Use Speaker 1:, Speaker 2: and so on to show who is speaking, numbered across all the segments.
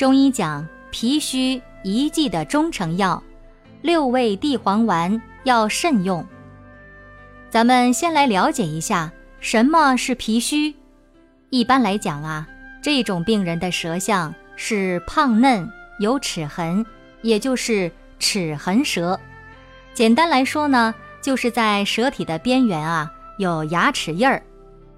Speaker 1: 中医讲脾虚一剂的中成药，六味地黄丸要慎用。咱们先来了解一下什么是脾虚。一般来讲啊，这种病人的舌象是胖嫩有齿痕，也就是齿痕舌。简单来说呢，就是在舌体的边缘啊有牙齿印儿。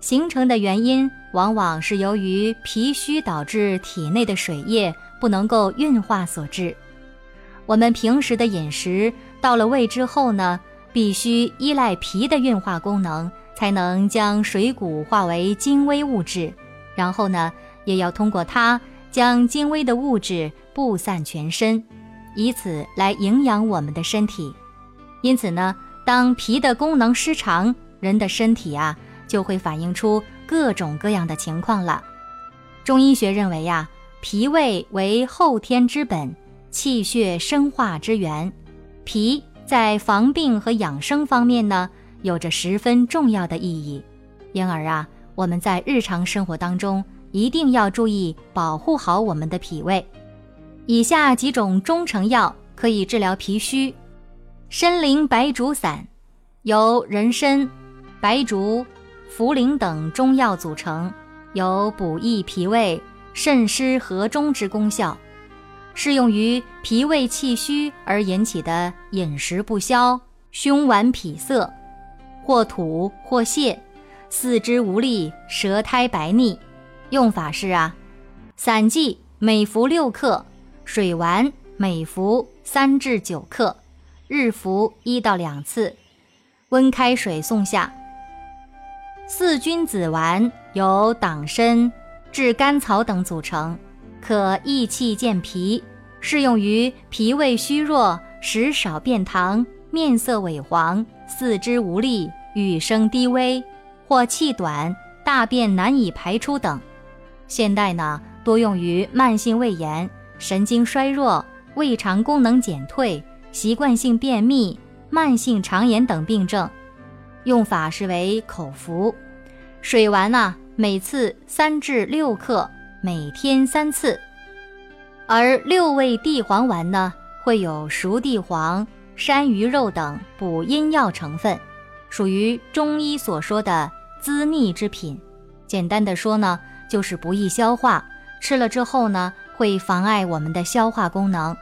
Speaker 1: 形成的原因往往是由于脾虚导致体内的水液不能够运化所致。我们平时的饮食到了胃之后呢，必须依赖脾的运化功能，才能将水谷化为精微物质，然后呢，也要通过它将精微的物质布散全身，以此来营养我们的身体。因此呢，当脾的功能失常，人的身体啊。就会反映出各种各样的情况了。中医学认为呀，脾胃为后天之本，气血生化之源。脾在防病和养生方面呢，有着十分重要的意义。因而啊，我们在日常生活当中一定要注意保护好我们的脾胃。以下几种中成药可以治疗脾虚：参苓白术散，由人参、白术。茯苓等中药组成，有补益脾胃、渗湿和中之功效，适用于脾胃气虚而引起的饮食不消、胸脘痞涩、或吐或泻、四肢无力、舌苔白腻。用法是啊，散剂每服六克，水丸每服三至九克，日服一到两次，温开水送下。四君子丸由党参、炙甘草等组成，可益气健脾，适用于脾胃虚弱、食少便溏、面色萎黄、四肢无力、语声低微或气短、大便难以排出等。现代呢，多用于慢性胃炎、神经衰弱、胃肠功能减退、习惯性便秘、慢性肠炎等病症。用法是为口服，水丸呢，每次三至六克，每天三次。而六味地黄丸呢，会有熟地黄、山萸肉等补阴药成分，属于中医所说的滋腻之品。简单的说呢，就是不易消化，吃了之后呢，会妨碍我们的消化功能。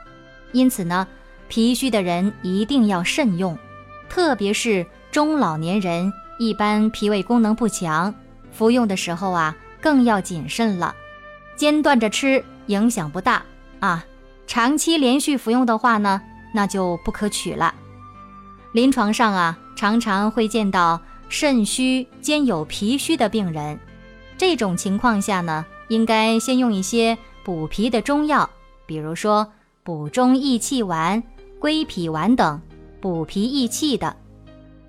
Speaker 1: 因此呢，脾虚的人一定要慎用，特别是。中老年人一般脾胃功能不强，服用的时候啊更要谨慎了。间断着吃影响不大啊，长期连续服用的话呢，那就不可取了。临床上啊，常常会见到肾虚兼有脾虚的病人，这种情况下呢，应该先用一些补脾的中药，比如说补中益气丸、归脾丸等，补脾益气的。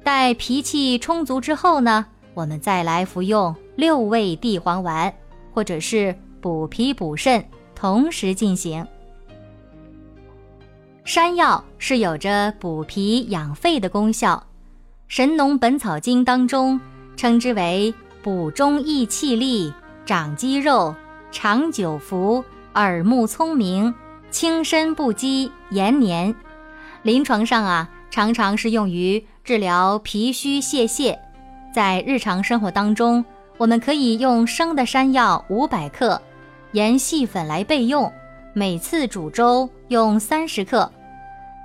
Speaker 1: 待脾气充足之后呢，我们再来服用六味地黄丸，或者是补脾补肾，同时进行。山药是有着补脾养肺的功效，《神农本草经》当中称之为补中益气力、长肌肉、长久服、耳目聪明、轻身不饥、延年。临床上啊。常常是用于治疗脾虚泄泻，在日常生活当中，我们可以用生的山药五百克，研细粉来备用。每次煮粥用三十克，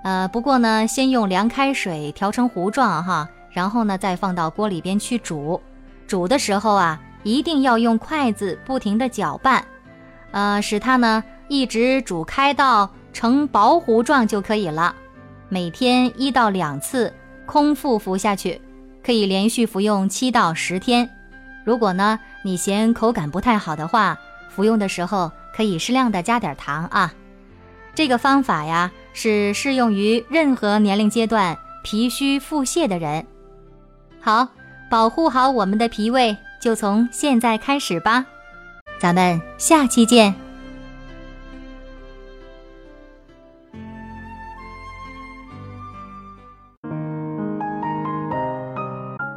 Speaker 1: 呃，不过呢，先用凉开水调成糊状哈，然后呢，再放到锅里边去煮。煮的时候啊，一定要用筷子不停的搅拌，呃，使它呢一直煮开到成薄糊状就可以了。每天一到两次，空腹服下去，可以连续服用七到十天。如果呢，你嫌口感不太好的话，服用的时候可以适量的加点糖啊。这个方法呀，是适用于任何年龄阶段脾虚腹泻的人。好，保护好我们的脾胃，就从现在开始吧。咱们下期见。